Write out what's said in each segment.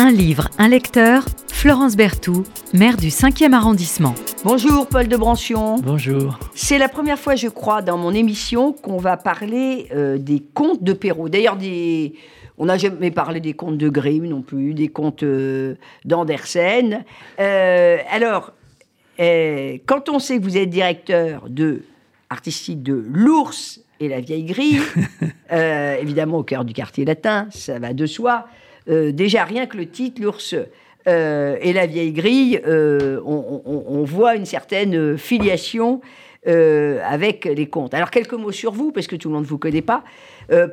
Un livre, un lecteur, Florence Berthoud, maire du 5e arrondissement. Bonjour Paul de Brancion. Bonjour. C'est la première fois, je crois, dans mon émission qu'on va parler euh, des contes de Perrault. D'ailleurs, des... on n'a jamais parlé des contes de Grimm non plus, des contes euh, d'Andersen. Euh, alors, quand on sait que vous êtes directeur de artistique de l'ours et la vieille grille, évidemment au cœur du quartier latin, ça va de soi. Euh, déjà rien que le titre, l'ours euh, et la vieille grille, euh, on, voit une certaine filiation avec les contes. Alors quelques mots sur vous, parce que tout le monde ne vous connaît pas.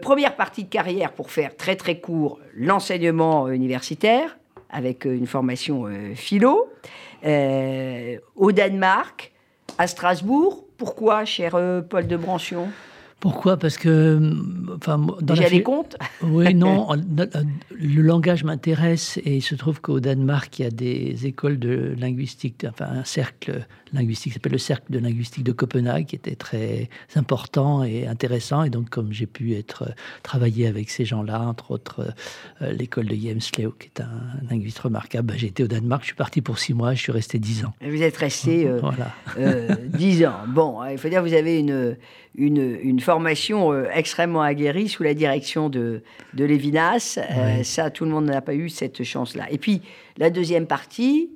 première partie de carrière, pour faire très très court, l'enseignement universitaire, avec une formation philo. au Danemark, à Strasbourg. Pourquoi, cher Paul de Brancion pourquoi? Parce que. Enfin, dans Déjà les comptes Oui, non. le langage m'intéresse et il se trouve qu'au Danemark, il y a des écoles de linguistique, enfin un cercle linguistique qui s'appelle le cercle de linguistique de Copenhague, qui était très important et intéressant. Et donc, comme j'ai pu être travailler avec ces gens-là, entre autres euh, l'école de Jemslev, qui est un linguiste remarquable, bah, j'ai été au Danemark. Je suis parti pour six mois. Je suis resté dix ans. vous êtes resté euh, voilà. Euh, dix ans. Bon, il faut dire que vous avez une une, une formation euh, extrêmement aguerrie sous la direction de, de Lévinas. Euh, ça, tout le monde n'a pas eu cette chance-là. Et puis, la deuxième partie,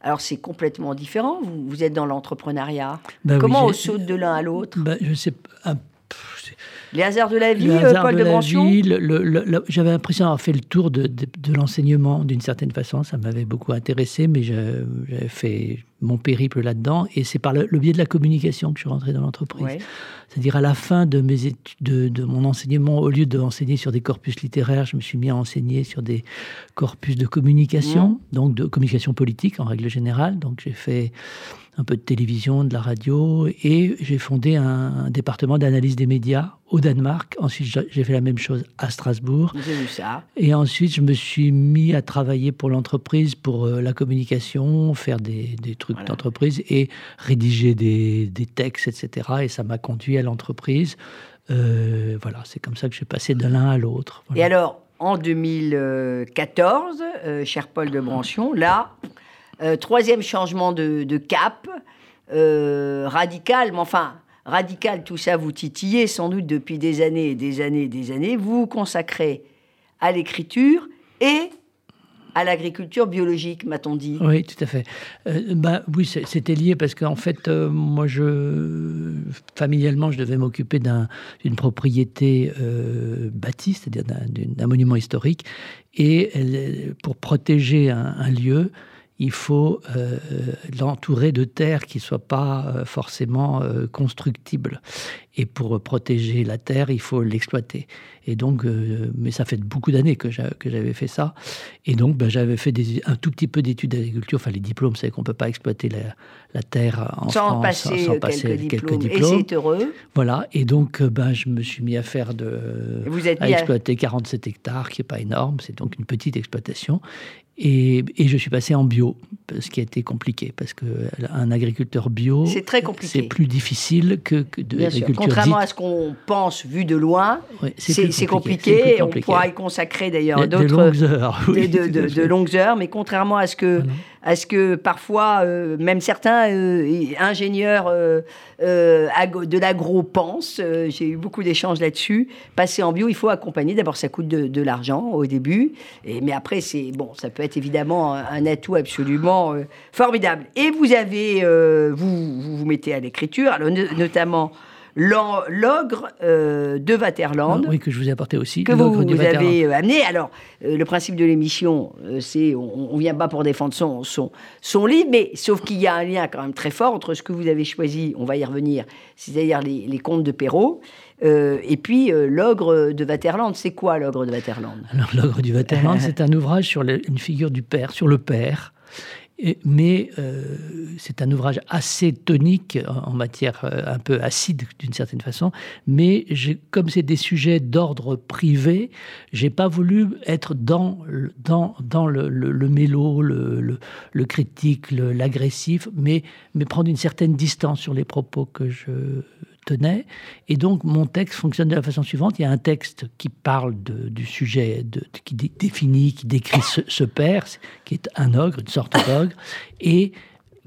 alors c'est complètement différent. Vous, vous êtes dans l'entrepreneuriat. Bah Comment on saute de l'un à l'autre? Bah, Je sais pas. Les hasards de la vie, euh, Paul de, de J'avais l'impression d'avoir fait le tour de, de, l'enseignement d'une certaine façon. Ça m'avait beaucoup intéressé, mais j'avais fait mon périple là-dedans. Et c'est par le, biais de la communication que je suis rentré dans l'entreprise. C'est-à-dire à la fin de, mes études, de, mon enseignement, au lieu d'enseigner sur des corpus littéraires, je me suis mis à enseigner sur des corpus de communication, mmh. donc de communication politique en règle générale. Donc j'ai fait un peu de télévision, de la radio, et j'ai fondé un, département d'analyse des médias au Danemark. Ensuite, j'ai fait la même chose à Strasbourg. J'ai vu ça. Et ensuite, je me suis mis à travailler pour l'entreprise, pour euh, la communication, faire des, trucs d'entreprise et rédiger des, textes, etc. Et ça m'a conduit à l'entreprise. Euh, voilà, c'est comme ça que je suis passé de l'un à l'autre. Et alors, en 2014, euh, cher Paul de Branchion, là, euh, troisième changement de, cap, euh, radical, mais enfin, radical, tout ça vous titillez sans doute depuis des années et des années et des années. Vous vous consacrez à l'écriture et à l'agriculture biologique, m'a-t-on dit. Oui, tout à fait. Euh, bah, oui, c'était lié parce qu'en fait, moi, je, familialement, je devais m'occuper d'une propriété bâtie, c'est-à-dire d'un monument historique. Et pour protéger un lieu, il faut euh, l'entourer de terres qui ne soient pas euh, forcément euh, constructibles. Et pour protéger la terre, il faut l'exploiter. Et donc, mais ça fait beaucoup d'années que j'avais fait ça. Et donc, ben, j'avais fait des, un tout petit peu d'études d'agriculture. Enfin, les diplômes, c'est qu'on ne peut pas exploiter la, terre en sans France passer sans, passer quelques, diplômes. Et c'est heureux. Voilà. Et donc, ben, je me suis mis à faire de. Vous êtes à exploiter 47 hectares, qui n'est pas énorme. C'est donc une petite exploitation. Et, je suis passé en bio, ce qui a été compliqué, parce qu'un agriculteur bio, c'est très compliqué. C'est plus difficile que, que de l'agriculture Contrairement à ce qu'on pense vu de loin, c'est compliqué. On pourra y consacrer d'ailleurs d'autres de longues heures, de, longues heures, mais contrairement à ce que à ce que parfois, euh, même certains euh, ingénieurs euh, de l'agro pensent, j'ai eu beaucoup d'échanges là-dessus, passer en bio, il faut accompagner. D'abord, ça coûte de, l'argent au début, et, mais après, c'est bon, ça peut être évidemment un, atout absolument formidable. Et vous avez, vous, vous, vous mettez à l'écriture, notamment l'ogre euh, de Vaterland. Oui, que je vous ai apporté aussi. Que vous, vous avez euh, amené. Alors, euh, le principe de l'émission, c'est on ne vient pas pour défendre son, son, son livre, mais sauf qu'il y a un lien quand même très fort entre ce que vous avez choisi, on va y revenir, c'est-à-dire les, les, contes de Perrault, et puis l'ogre de Vaterland. C'est quoi l'ogre de Vaterland Alors, l'ogre du Vaterland, c'est un ouvrage sur une figure du père, sur le père mais euh, c'est un ouvrage assez tonique en matière euh, un peu acide d'une certaine façon. Mais comme c'est des sujets d'ordre privé, j'ai pas voulu être dans dans dans le, le, mélo, le, le critique, l'agressif, mais mais prendre une certaine distance sur les propos que je tenait. Et donc, mon texte fonctionne de la façon suivante. Il y a un texte qui parle du sujet, de, qui définit, qui décrit ce, père, qui est un ogre, une sorte d'ogre, et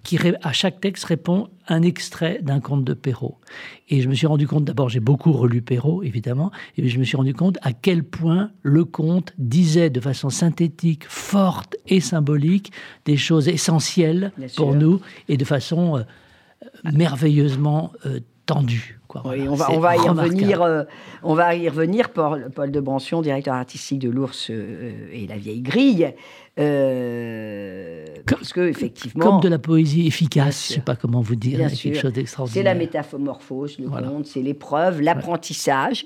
qui, à chaque texte, répond un extrait d'un conte de Perrault. Et je me suis rendu compte, d'abord, j'ai beaucoup relu Perrault, évidemment, et je me suis rendu compte à quel point le conte disait de façon synthétique, forte et symbolique des choses essentielles pour nous, et de façon euh, euh. Oui, on va, on va y revenir. Euh, on va y revenir. Paul, Paul de Brancion, directeur artistique de l'Ours et la Vieille Grille. Euh, parce que effectivement, comme de la poésie efficace, je sais pas comment vous dire, quelque chose d'extraordinaire. C'est la métamorphose, le conte, c'est l'épreuve, l'apprentissage,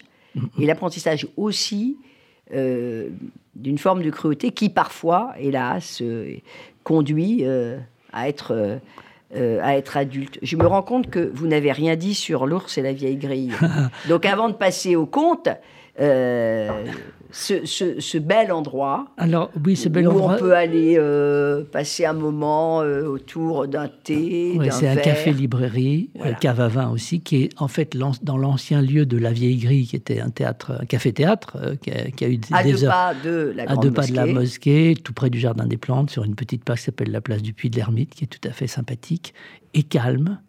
et l'apprentissage aussi euh, d'une forme de cruauté qui parfois, hélas, euh, conduit à être à être adulte. Je me rends compte que vous n'avez rien dit sur l'ours et la vieille grille. Donc avant de passer au conte, ce, bel endroit. Alors, oui, ce bel où endroit. on peut aller euh, passer un moment euh, autour d'un thé. Oui, c'est un café-librairie, un cave à vin aussi, qui est en fait dans l'ancien lieu de la Vieille Grille, qui était un théâtre, un café-théâtre, euh, qui, a eu des, à deux pas de la à deux pas de la mosquée, tout près du jardin des plantes, sur une petite place qui s'appelle la place du Puy de l'Ermite, qui est tout à fait sympathique et calme.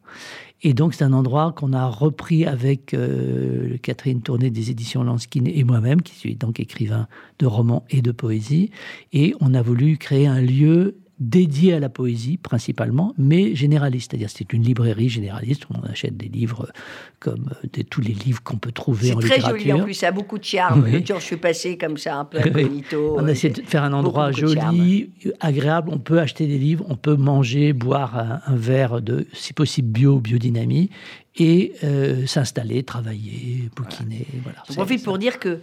Et donc, c'est un endroit qu'on a repris avec euh, Catherine Tourné des éditions Lanskin et moi-même, qui suis donc écrivain de romans et de poésie. Et on a voulu créer un lieu dédié à la poésie principalement, mais généraliste. C'est-à-dire c'est une librairie généraliste où on achète des livres comme euh, tous les livres qu'on peut trouver en littérature. C'est très joli en plus, ça a beaucoup de charme. Oui. je suis passé comme ça un peu incognito. on a essayé de faire un endroit joli, agréable. On peut acheter des livres, on peut manger, boire un, verre de, si possible, bio, biodynamie et euh, s'installer, travailler, bouquiner. Voilà. Je profite pour dire que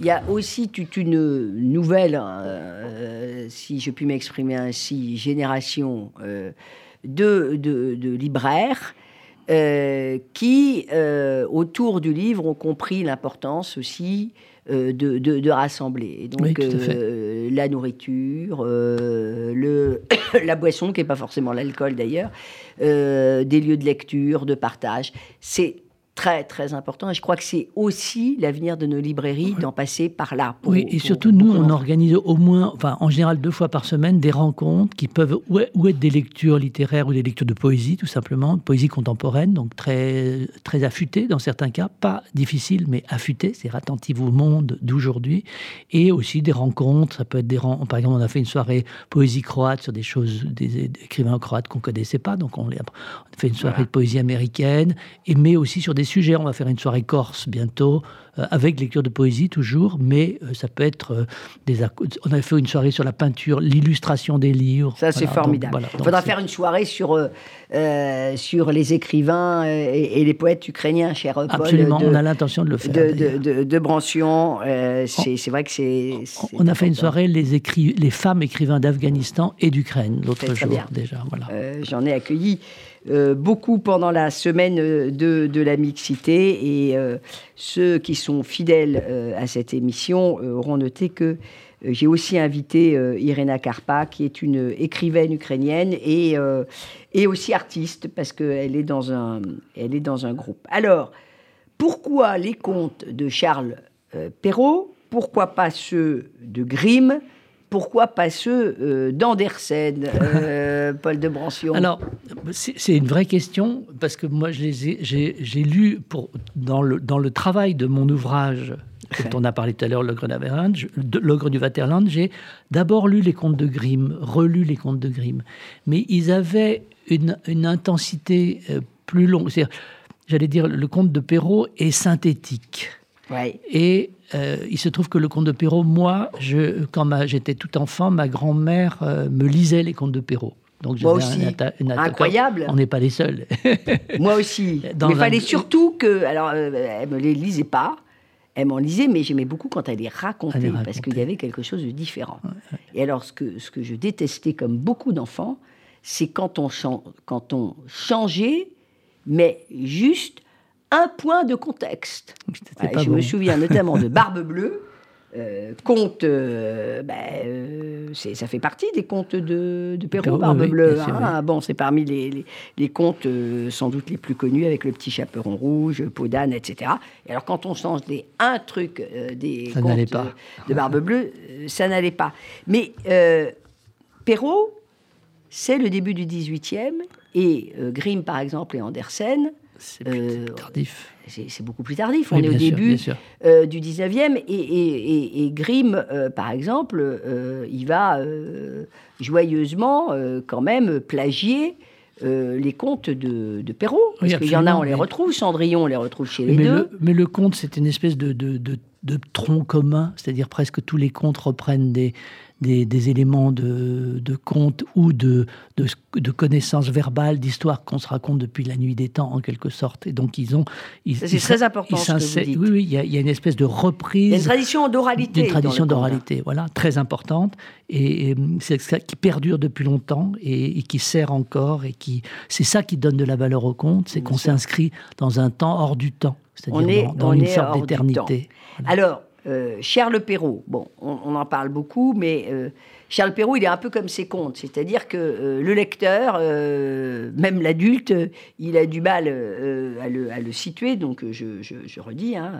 il y a aussi toute une nouvelle, hein, euh, si je puis m'exprimer ainsi, génération euh, de, de, libraires euh, qui, autour du livre, ont compris l'importance aussi de, de, rassembler. donc, la nourriture, le, la boisson, qui n'est pas forcément l'alcool d'ailleurs, des lieux de lecture, de partage. C'est très très important. Et je crois que c'est aussi l'avenir de nos librairies d'en passer par là. oui, et surtout nous, on organise au moins, enfin en général deux fois par semaine, des rencontres qui peuvent ou être des lectures littéraires ou des lectures de poésie tout simplement, poésie contemporaine, donc très très affûtée dans certains cas, pas difficile mais affûtée, c'est attentive au monde d'aujourd'hui, et aussi des rencontres, ça peut être des rencontres, par exemple on a fait une soirée poésie croate sur des choses, des, écrivains croates qu'on connaissait pas, donc on, a fait une soirée de poésie américaine, et mais aussi sur des sujets. On va faire une soirée corse bientôt, euh, avec lecture de poésie toujours, mais euh, ça peut être euh, des. On a fait une soirée sur la peinture, l'illustration des livres. Ça, c'est formidable. Il faudra faire une soirée sur, sur les écrivains et, les poètes ukrainiens, cher Paul. Absolument, on a l'intention de le faire. De, de, de, Brancion, c'est vrai que c'est. On a fait une soirée les, écri les femmes écrivains d'Afghanistan et d'Ukraine l'autre jour déjà. Voilà. J'en ai accueilli euh, beaucoup pendant la semaine euh, de, la mixité. Et euh, ceux qui sont fidèles à cette émission auront noté que j'ai aussi invité Irena Karpa, qui est une écrivaine ukrainienne et, et aussi artiste, parce qu'elle est, est dans un groupe. Alors, pourquoi les contes de Charles Perrault? Pourquoi pas ceux de Grimm? Pourquoi pas ceux euh, d'Andersen, euh, Paul de Brancion? Alors, c'est une vraie question, parce que moi, j'ai lu pour, dans, le, dans le travail de mon ouvrage, dont on a parlé tout à l'heure, L'ogre du Vaterland, j'ai d'abord lu les contes de Grimm, relu les contes de Grimm. Mais ils avaient une, une intensité euh, plus longue. J'allais dire, le conte de Perrault est synthétique. Ouais. Et euh, il se trouve que le conte de Perrault, moi, je, quand j'étais tout enfant, ma grand-mère euh, me lisait les contes de Perrault. Donc moi aussi. Incroyable. On n'est pas les seuls. moi aussi. mais il fallait surtout que. Alors, euh, elle me les lisait pas. Elle m'en lisait, mais j'aimais beaucoup quand elle les racontait, parce qu'il y avait quelque chose de différent. Et alors, ce que, ce que je détestais, comme beaucoup d'enfants, c'est quand on, quand on changeait, mais juste un point de contexte. je me souviens notamment de Barbe Bleue, euh, conte euh, ben, euh, ça fait partie des contes de, de Perrault, Perrault, Barbe oui, Bleue. hein. Bon, c'est parmi les, les, les contes sans doute les plus connus avec le petit chaperon rouge, peau d'âne, etc. Et alors, quand on change des un truc des Ça contes pas. de Barbe Bleue, ça n'allait pas. Mais Perrault, c'est le début du 18e, et Grimm, par exemple, et Andersen, C'est Euh, tardif. c'est beaucoup plus tardif. Oui, On est au sûr, début euh, du 19e. Et, et, et- et Grimm, euh, par exemple, il va joyeusement, quand même, plagier euh, les contes de, de Perrault. Oui, Parce qu'il y en a, on les retrouve. Cendrillon, on les retrouve chez les Mais deux. le, mais le conte, c'est une espèce de, de, de- de tronc commun, c'est-à-dire presque tous les contes reprennent des, des, des éléments de, de conte ou de, de, de connaissances verbales, d'histoires qu'on se raconte depuis la nuit des temps, en quelque sorte. Et donc, ils ont. C'est très important, ils ce que vous s'insèrent- dites. Oui, oui, il y, a, il y a une espèce de reprise. Il y a une tradition d'oralité. Une tradition d'oralité, voilà, très importante, et, et, c'est ça qui perdure depuis longtemps et, et qui sert encore, et qui c'est ça qui donne de la valeur au conte, c'est qu'on s'inscrit dans un temps hors du temps, c'est-à-dire est- dans, une sorte d'éternité. Alors, euh, Charles Perrault, bon, on, en parle beaucoup, mais euh, Charles Perrault, il est un peu comme ses contes, c'est-à-dire que euh, le lecteur, même l'adulte, il a du mal à, le, situer. Donc, je, redis, hein,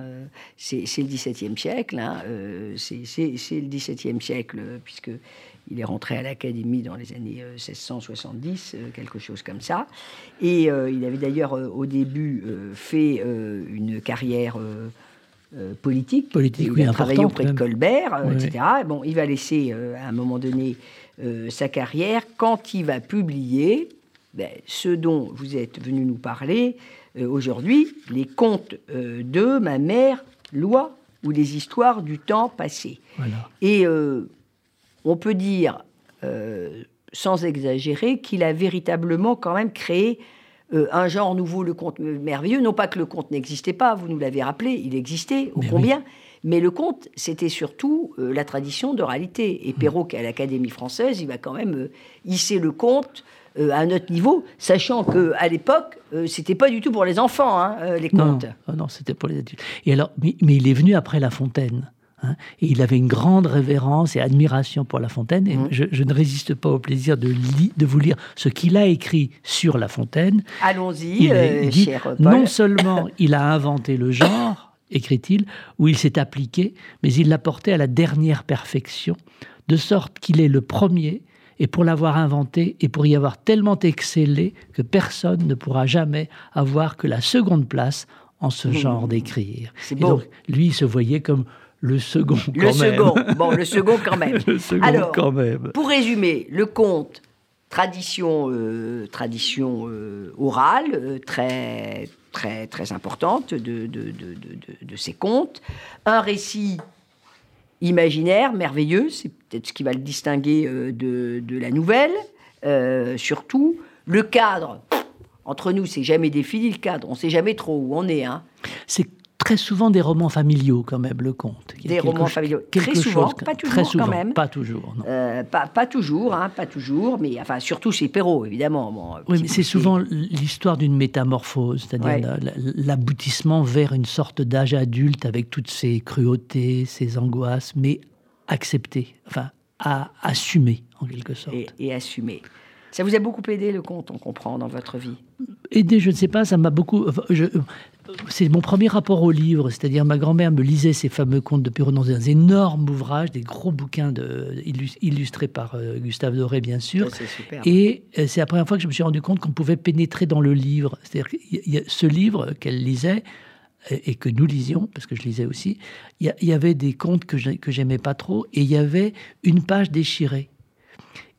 c'est le XVIIe siècle, hein, c'est le XVIIe siècle, puisque il est rentré à l'académie dans les années euh, 1670, euh, quelque chose comme ça. Et il avait d'ailleurs au début fait une carrière euh, politique. Politique, il oui, travaillé auprès de. Colbert, euh, Oui, etc. Bon, il va laisser euh, à un moment donné sa carrière quand il va publier ben, ce dont vous êtes venu nous parler aujourd'hui, les contes de ma mère Loi ou les histoires du temps passé. Voilà. Et on peut dire, sans exagérer, qu'il a véritablement quand même créé euh, un genre nouveau, le conte merveilleux. Non pas que le conte n'existait pas, vous nous l'avez rappelé, il existait, ô combien. Mais le conte, c'était surtout euh, la tradition d'oralité. Et Mm. Perrault, qui est à l'Académie française, il va quand même euh, hisser le conte euh, à un autre niveau, sachant que à l'époque, c'était pas du tout pour les enfants, hein, les Non, contes. ah non, c'était pour les adultes. Et alors, mais, mais il est venu après La Fontaine. Hein, et il avait une grande révérence et admiration pour La Fontaine. Et Mhm. je, je ne résiste pas au plaisir de, li- de vous lire ce qu'il a écrit sur La Fontaine. Allons-y, euh, cher Paul. non seulement il a inventé le genre, écrit-il, où il s'est appliqué, mais il l'a porté à la dernière perfection, de sorte qu'il est le premier, et pour l'avoir inventé, et pour y avoir tellement excellé, que personne ne pourra jamais avoir que la seconde place en ce genre d'écrire. Et donc, lui, il se voyait comme le second, Le quand même. second, bon, le second quand même. le second, Alors, quand même. Pour résumer, le conte, tradition, euh, tradition euh, orale, euh, très, très, très importante de, de, de, de- ces contes. Un récit imaginaire, merveilleux, c'est peut-être ce qui va le distinguer de, de la nouvelle, surtout. Le cadre, entre nous, c'est jamais défini le cadre, on sait jamais trop où on est. Hein. C'est très souvent des romans familiaux, quand même, le conte. Des romans familiaux. Très souvent, chose- pas toujours très quand même. Pas toujours, non. Euh, pas, pas toujours, hein, pas toujours, mais enfin surtout chez Perrault, évidemment. Bon, Oui, mais c'est souvent l'histoire d'une métamorphose, c'est-à-dire Ouais. l'aboutissement vers une sorte d'âge adulte avec toutes ses cruautés, ses angoisses, mais accepté, enfin, à assumer en quelque sorte. et, et assumé. Ça vous a beaucoup aidé le conte, on comprend, dans votre vie? Aider, je ne sais pas, ça m'a beaucoup. je- c'est mon premier rapport au livre, c'est-à-dire ma grand-mère me lisait ces fameux contes de Perrault dans des énormes ouvrages, des gros bouquins de, illustrés par euh, Gustave Doré, bien sûr. Et euh, c'est la première fois que je me suis rendu compte qu'on pouvait pénétrer dans le livre. C'est-à-dire a ce livre qu'elle lisait et et que nous lisions, parce que je lisais aussi, il y, avait des contes que j'ai- que j'aimais pas trop et il y avait une page déchirée.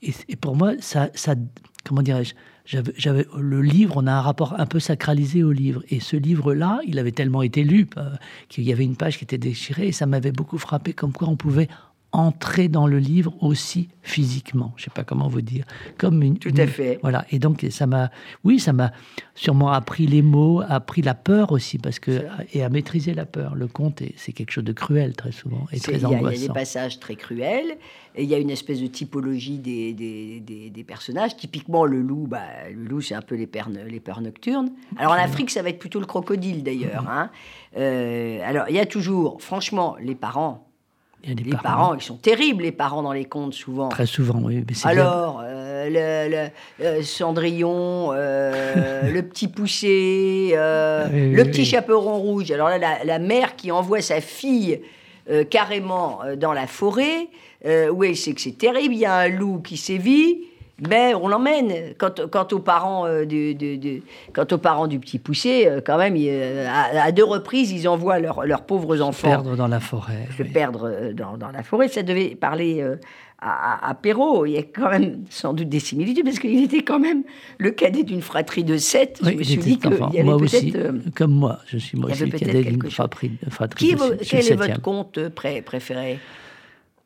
Et, et pour moi, ça, ça comment dirais-je, j'avais, le livre, on a un rapport un peu sacralisé au livre. Et ce livre-là, il avait tellement été lu euh, qu'il y avait une page qui était déchirée et ça m'avait beaucoup frappé, comme quoi on pouvait entrer dans le livre aussi physiquement. Je sais pas comment vous dire. Comme une, Tout à une- fait. Voilà. Et donc ça m'a, oui, ça m'a sûrement appris les mots, appris la peur aussi, parce que et à maîtriser la peur. Le conte, est- c'est quelque chose de cruel très souvent et très Il y, a- il y a des angoissant. passages très cruels, et il y a une espèce de typologie des, des, des- des personnages. Typiquement, le loup, bah, le loup, c'est un peu les peurs, les peurs nocturnes. Alors en Afrique, ça va être plutôt le crocodile d'ailleurs. hein. Euh, alors il y a toujours, franchement, les parents, Il y a des Les parents. ils sont terribles, les parents dans les contes, souvent. Très souvent, oui. mais c'est Alors, euh, le, le- euh, Cendrillon, euh, le petit poussé, Oui, le oui, petit oui. chaperon rouge. Alors là, la, la mère qui envoie sa fille carrément dans la forêt, elle sait que c'est terrible, il y a un loup qui sévit, mais on l'emmène. Quant, quant aux parents euh, du, du- du- quant aux parents du petit poussé, euh, quand même, il, euh, à, à deux reprises, ils envoient leurs pauvres enfants perdre dans la forêt. se oui. perdre dans, dans la forêt. Ça devait parler à, Perrault. Il y a quand même sans doute des similitudes, parce qu'il était quand même le cadet d'une fratrie de sept. Oui, je me suis dit qu'il y avait Moi aussi, comme moi, je suis moi aussi le cadet d'une fratrie, fratrie qui de- quel est votre conte pré- préféré?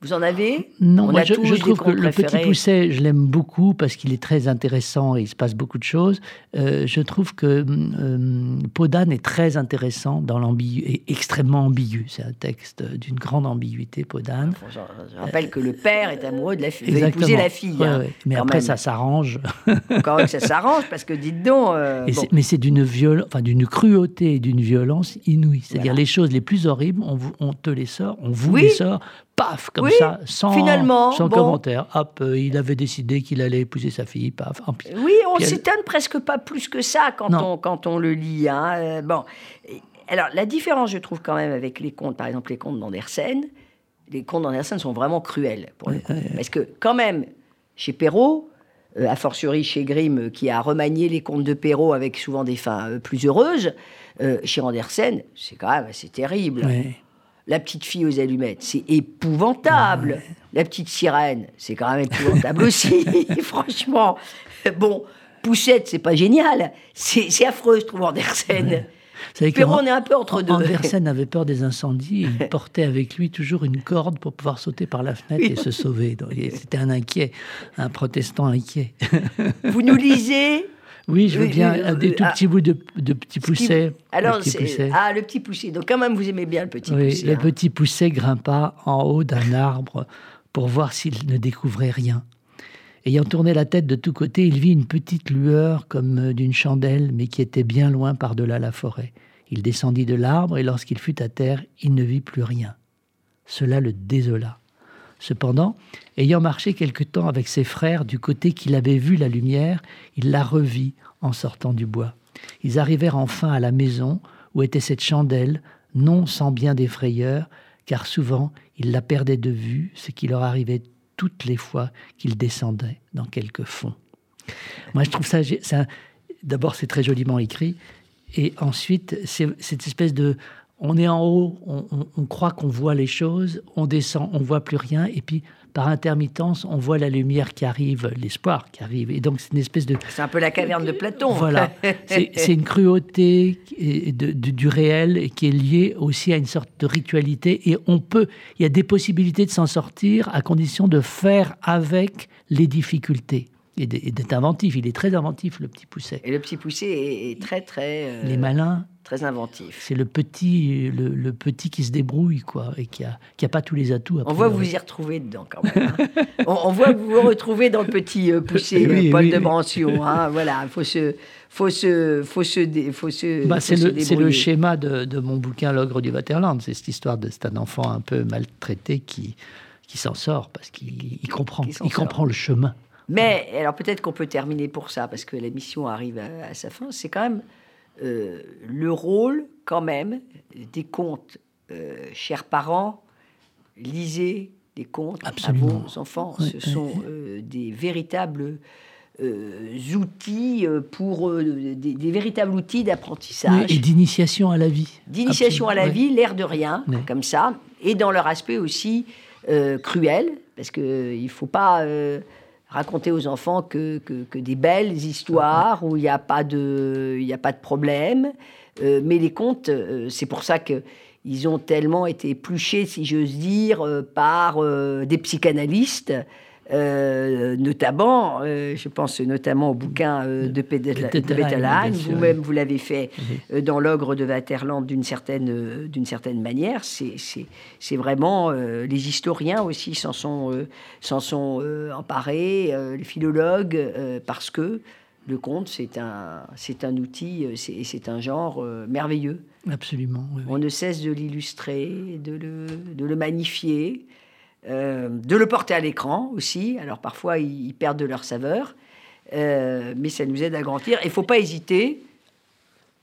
Vous en avez? Non, On moi a je, tous je des trouve que le Petit. Pousset, je l'aime beaucoup parce qu'il est très intéressant et il se passe beaucoup de choses. Euh, je trouve que euh, Peau d'âne est très intéressant dans l'ambigu, et extrêmement ambigu. C'est un texte d'une grande ambiguïté. Bon, je, je rappelle que le père est amoureux de la fille. Il veut épouser la fille. Ouais, hein, ouais. Mais après, même. ça s'arrange. Quand même que ça s'arrange, parce que dites donc... euh, bon. Mais c'est d'une viol... enfin, d'une cruauté et d'une violence inouïe. C'est-à-dire Voilà. les choses les plus horribles, on, te les sort, on vous Oui. les sort, paf, comme Oui, ça, sans, finalement, sans bon. commentaire. Hop, euh, il avait décidé qu'il allait épouser sa fille, paf. En Oui, on elle- s'étonne presque pas plus que ça quand, Non. on, quand on le lit. hein. Euh, bon. Alors, la différence, je trouve, quand même, avec les contes, par exemple, les contes d'Andersen, les contes d'Andersen sont vraiment cruels. Pour le coup. Parce que, quand même, chez Perrault, euh, a fortiori chez Grimm, qui a remanié les contes de Perrault avec souvent des fins euh, plus heureuses, chez Andersen, c'est quand même assez terrible. Ouais. La petite fille aux allumettes, c'est épouvantable. La petite sirène, c'est quand même épouvantable aussi. Franchement, bon, Poussette, c'est pas génial. C'est affreux, je trouve, Andersen. Perrault, An- on est un peu entre deux. Andersen avait peur des incendies il portait avec lui toujours une corde pour pouvoir sauter par la fenêtre et se sauver. C'était un inquiet, un protestant inquiet. Vous nous lisez Oui, je veux bien euh, des oui, tout ah. petits bouts de, de qui- poussets. Alors, c'est- poussets. ah, le petit poussé. Donc, quand même, vous aimez bien le petit Oui, le hein. petit pousset grimpa en haut d'un arbre pour voir s'il ne découvrait rien. Ayant tourné la tête de tous côtés, il vit une petite lueur comme euh, d'une chandelle, mais qui était bien loin par-delà la forêt. Il descendit de l'arbre et lorsqu'il fut à terre, il ne vit plus rien. Cela le désola. Cependant, ayant marché quelque temps avec ses frères du côté qu'il avait vu la lumière, il la revit en sortant du bois. Ils arrivèrent enfin à la maison où était cette chandelle, non sans bien des frayeurs, car souvent ils la perdaient de vue, ce qui leur arrivait toutes les fois qu'ils descendaient dans quelque fond. Moi, je trouve ça. D'abord, c'est très joliment écrit, et ensuite, c'est cette espèce de. On est en haut, on, on- on croit qu'on voit les choses, on descend, on voit plus rien, et puis par intermittence, on voit la lumière qui arrive, l'espoir qui arrive, et donc c'est une espèce de C'est un peu la caverne de Platon. voilà, c'est une cruauté de- de- du réel qui est liée aussi à une sorte de ritualité. Et on peut, il y a des possibilités de s'en sortir à condition de faire avec les difficultés et d'être inventif. Il est très inventif, le petit pousset. Et le petit poussé est, est très, très, euh, Les malins, très inventif. c'est le petit, le, le petit qui se débrouille, quoi, et qui a, qui a pas tous les atouts. On voit vous y retrouvez dedans quand même. hein. on, on voit vous vous retrouvez dans le petit euh, Oui, euh, Paul oui, de oui. Brancion. hein. Voilà, il faut se, faut se, faut se, dé- faut se, Bah, c'est le, le schéma de, de mon bouquin L'ogre du Waterland. C'est cette histoire de c'est un enfant un peu maltraité qui, qui s'en sort parce qu'il il comprend, il comprend le chemin. Mais alors peut-être qu'on peut terminer pour ça parce que l'émission arrive à, à sa fin. C'est quand même euh, le rôle quand même des contes, euh, chers parents, lisez des contes Absolument. à vos enfants. Ce sont euh, des véritables outils pour des, des véritables outils Oui, d'apprentissage et d'initiation à la vie. d'initiation à la vie, l'air de rien, comme ça, et dans leur aspect aussi cruel, parce qu'il ne faut pas raconter aux enfants que, que- des belles histoires où il n'y a, pas de- y a pas de problème. Euh, mais les contes, euh, c'est pour ça que ils ont tellement été épluchés, si j'ose dire, euh, par des psychanalystes, euh, notamment, euh, je pense notamment au bouquin euh, de sûr. Vous-même, vous l'avez fait dans l'ogre de Waterland d'une certaine, d'une certaine manière. C'est, vraiment les historiens aussi s'en sont, sont emparés, les philologues, parce que le conte, c'est un, c'est un outil, c'est, c'est un genre merveilleux. Absolument. oui, oui. On ne cesse de l'illustrer, de le, de le magnifier, euh, de le porter à l'écran aussi. Alors parfois, ils, ils perdent de leur saveur, euh, mais ça nous aide à grandir. Il ne faut pas hésiter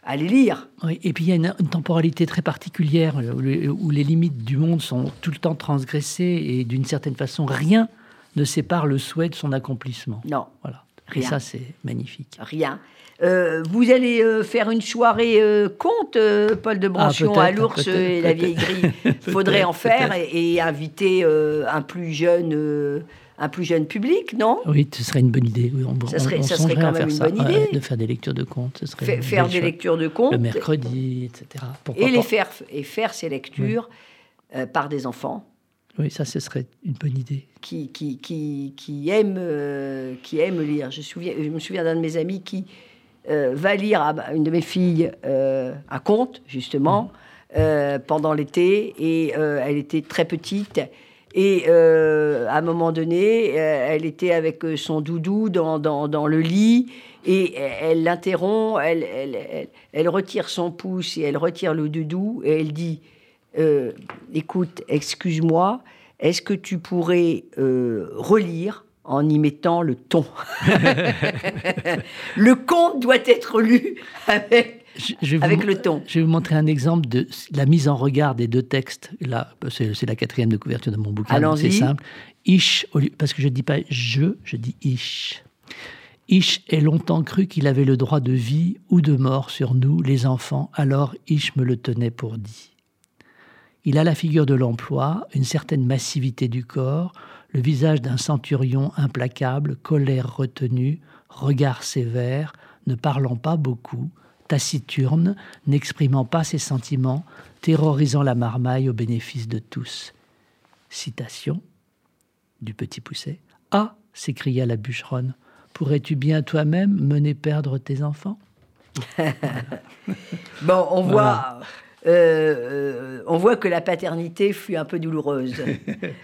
à les lire. Oui, et puis il y a une, une temporalité très particulière où, les- où les limites du monde sont tout le temps transgressées et d'une certaine façon, rien ne sépare le souhait de son accomplissement. Non, Voilà. Et Rien. ça, c'est magnifique. rien. Euh, vous allez euh, faire une soirée euh, conte, Paul de Branchion, peut-être, à l'ours et la vieille grille. Il faudrait en faire et, et inviter un plus jeune, un plus jeune public, non? Oui, ce serait une bonne idée. Oui, on, Ça serait- on- ça serait quand même une ça, bonne idée. de faire des lectures de contes. Ce serait Faire des lectures de contes. Le mercredi, etc. Pourquoi et les faire, et faire ces lectures par des enfants Oui, ça, ce serait une bonne idée. qui, qui, qui, qui, aiment, euh, qui aiment lire. Je, souviens, je me souviens d'un de mes amis qui euh, va lire à une de mes filles euh, un conte, justement, euh, pendant l'été, et euh, elle était très petite. Et euh, à un moment donné, euh, elle était avec euh, son doudou dans, dans, dans le lit et elle l'interrompt, elle, elle, elle, elle retire son pouce et elle retire le doudou et elle dit euh, Écoute, excuse-moi, est-ce que tu pourrais euh, relire en y mettant le ton? Le conte doit être lu avec, Je- je vais vous avec mo- le ton. Je vais vous montrer un exemple de la mise en regard des deux textes. Là, c'est la quatrième de couverture de mon bouquin. C'est simple. Ish, au lieu- parce que je dis pas je, je dis ish. Ish ait longtemps cru qu'il avait le droit de vie ou de mort sur nous, les enfants, alors Ish me le tenait pour dit. Il a la figure de l'emploi, une certaine massivité du corps, le visage d'un centurion implacable, colère retenue, regard sévère, ne parlant pas beaucoup, taciturne, n'exprimant pas ses sentiments, terrorisant la marmaille au bénéfice de tous. Citation du petit Pousset. Ah s'écria la bûcheronne, pourrais-tu bien toi-même mener perdre tes enfants? Bon, on Voilà. voit, euh, euh, on voit que la paternité fut un peu douloureuse.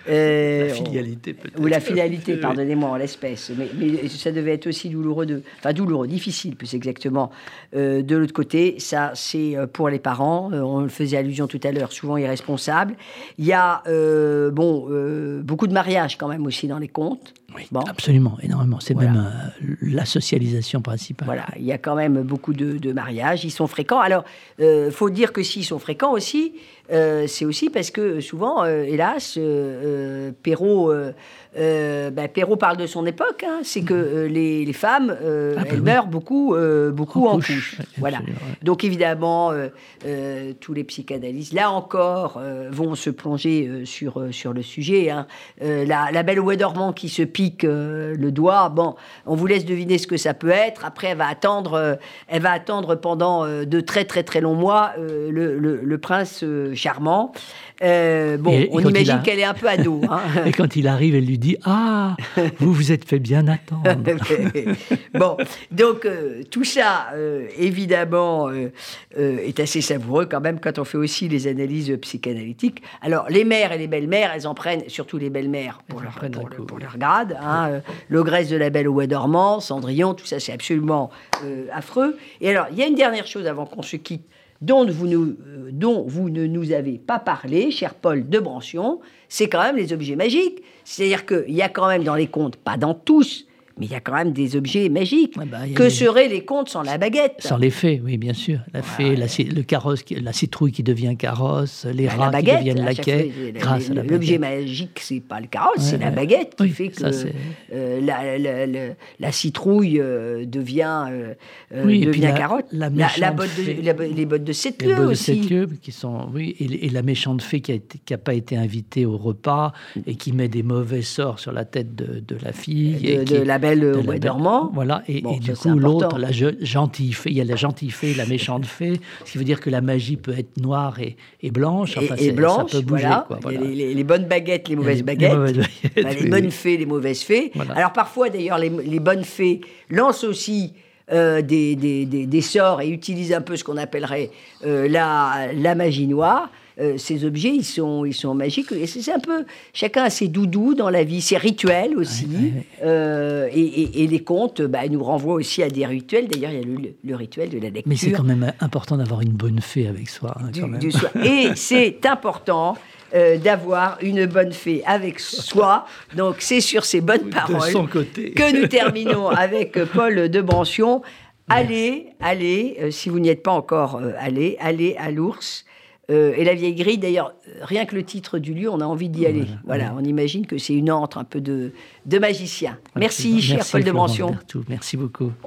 Euh, on- peut-être. Ou la filialité, pardonnez-moi, en l'espèce. Mais, mais ça devait être aussi douloureux, de, enfin douloureux, difficile plus exactement. Euh, de l'autre côté, ça c'est pour les parents, on le faisait allusion tout à l'heure, souvent irresponsables. Il y a bon, beaucoup de mariages quand même aussi dans les contes. Oui, Bon. absolument, énormément. C'est Voilà. même euh, la socialisation principale. Voilà, il y a quand même beaucoup de, de mariages, ils sont fréquents. Alors, il faut dire que s'ils sont fréquents aussi, euh, c'est aussi parce que souvent, euh, hélas, euh, euh, Perrault, ben, Perrault parle de son époque, hein, c'est que euh, les, les femmes, Ah, bah elles oui. meurent beaucoup, beaucoup En en, couche, Voilà. ouais. Donc évidemment, tous les psychanalystes, là encore, vont se plonger sur, sur le sujet. hein. La, la belle Ouédormand qui se pique le doigt, bon, on vous laisse deviner ce que ça peut être. Après, elle va attendre, elle va attendre pendant de très très très longs mois le, le- le prince charmant. Euh, bon, Et- on imagine a- qu'elle est un peu ado. hein. Et quand il arrive, elle lui dit Ah, vous vous êtes fait bien attendre. bon, donc euh, tout ça, euh, évidemment, est assez savoureux quand même quand on fait aussi les analyses psychanalytiques. Alors, les mères et les belles-mères, elles en prennent, surtout les belles-mères, pour, leur, pour, le- pour leur grade. Hein, L'ogresse de la belle au bois dormant, Cendrillon, tout ça, c'est absolument affreux. Et alors, il y a une dernière chose avant qu'on se quitte. Dont vous, euh, dont vous ne nous avez pas parlé, cher Paul de Brancion, c'est quand même les objets magiques. C'est-à-dire qu'il y a quand même dans les contes, pas dans tous, mais il y a quand même des objets magiques. Bah, que les- seraient les contes sans la baguette Sans les fées, oui, bien sûr. La fée, la, le carrosse, qui- la citrouille qui devient carrosse, les La rats qui deviennent laquais, grâce à la l'objet magique, c'est pas le carrosse, Ouais, c'est la baguette qui Oui, fait que euh, la, la- citrouille euh, devient, euh, Oui, et puis devient la- carotte. botte de- les bottes de sept Les lieues bottes de aussi. sept lieues qui sont, oui, et, et la méchante fée qui a été, qui a pas été invitée au repas et qui met des mauvais sorts sur la tête de, de la fille. De, et qui- de la belle de au bois dormant. Voilà, et, Bon, et du coup, l'autre, la gentille fée, il y a la gentille fée, la méchante fée, ce qui veut dire que la magie peut être noire et, et blanche. Et, Enfin, et blanche, ça peut bouger. voilà. quoi. Les, les- les bonnes baguettes, les mauvaises les- baguettes. mauvaises baguettes, Enfin, les oui, bonnes oui. fées, les mauvaises fées. Voilà. Alors parfois, d'ailleurs, les, les bonnes fées lancent aussi euh, des, des- des- des sorts et utilisent un peu ce qu'on appellerait euh, la, la magie noire. Euh, ces objets, ils sont, ils sont magiques. Et c'est un peu, chacun a ses doudous dans la vie, ses rituels aussi. Ouais, ouais, ouais. Euh, et, et- et les contes bah, nous renvoient aussi à des rituels. D'ailleurs, il y a le, le rituel de la lecture. Mais c'est quand même important d'avoir une bonne fée avec soi. hein, du- quand même. du soir. Et c'est important euh, d'avoir une bonne fée avec soi. Donc, c'est sur ces bonnes paroles que nous terminons avec Paul de Brancion. Allez, allez, euh, si vous n'y êtes pas encore euh, allé, allez à l'ours. Euh, et la vieille grille, d'ailleurs, euh, rien que le titre du lieu, on a envie d'y aller. Voilà, on imagine que c'est une antre un peu de, de magicien. Merci, cher Paul de. Berthoud. Merci beaucoup.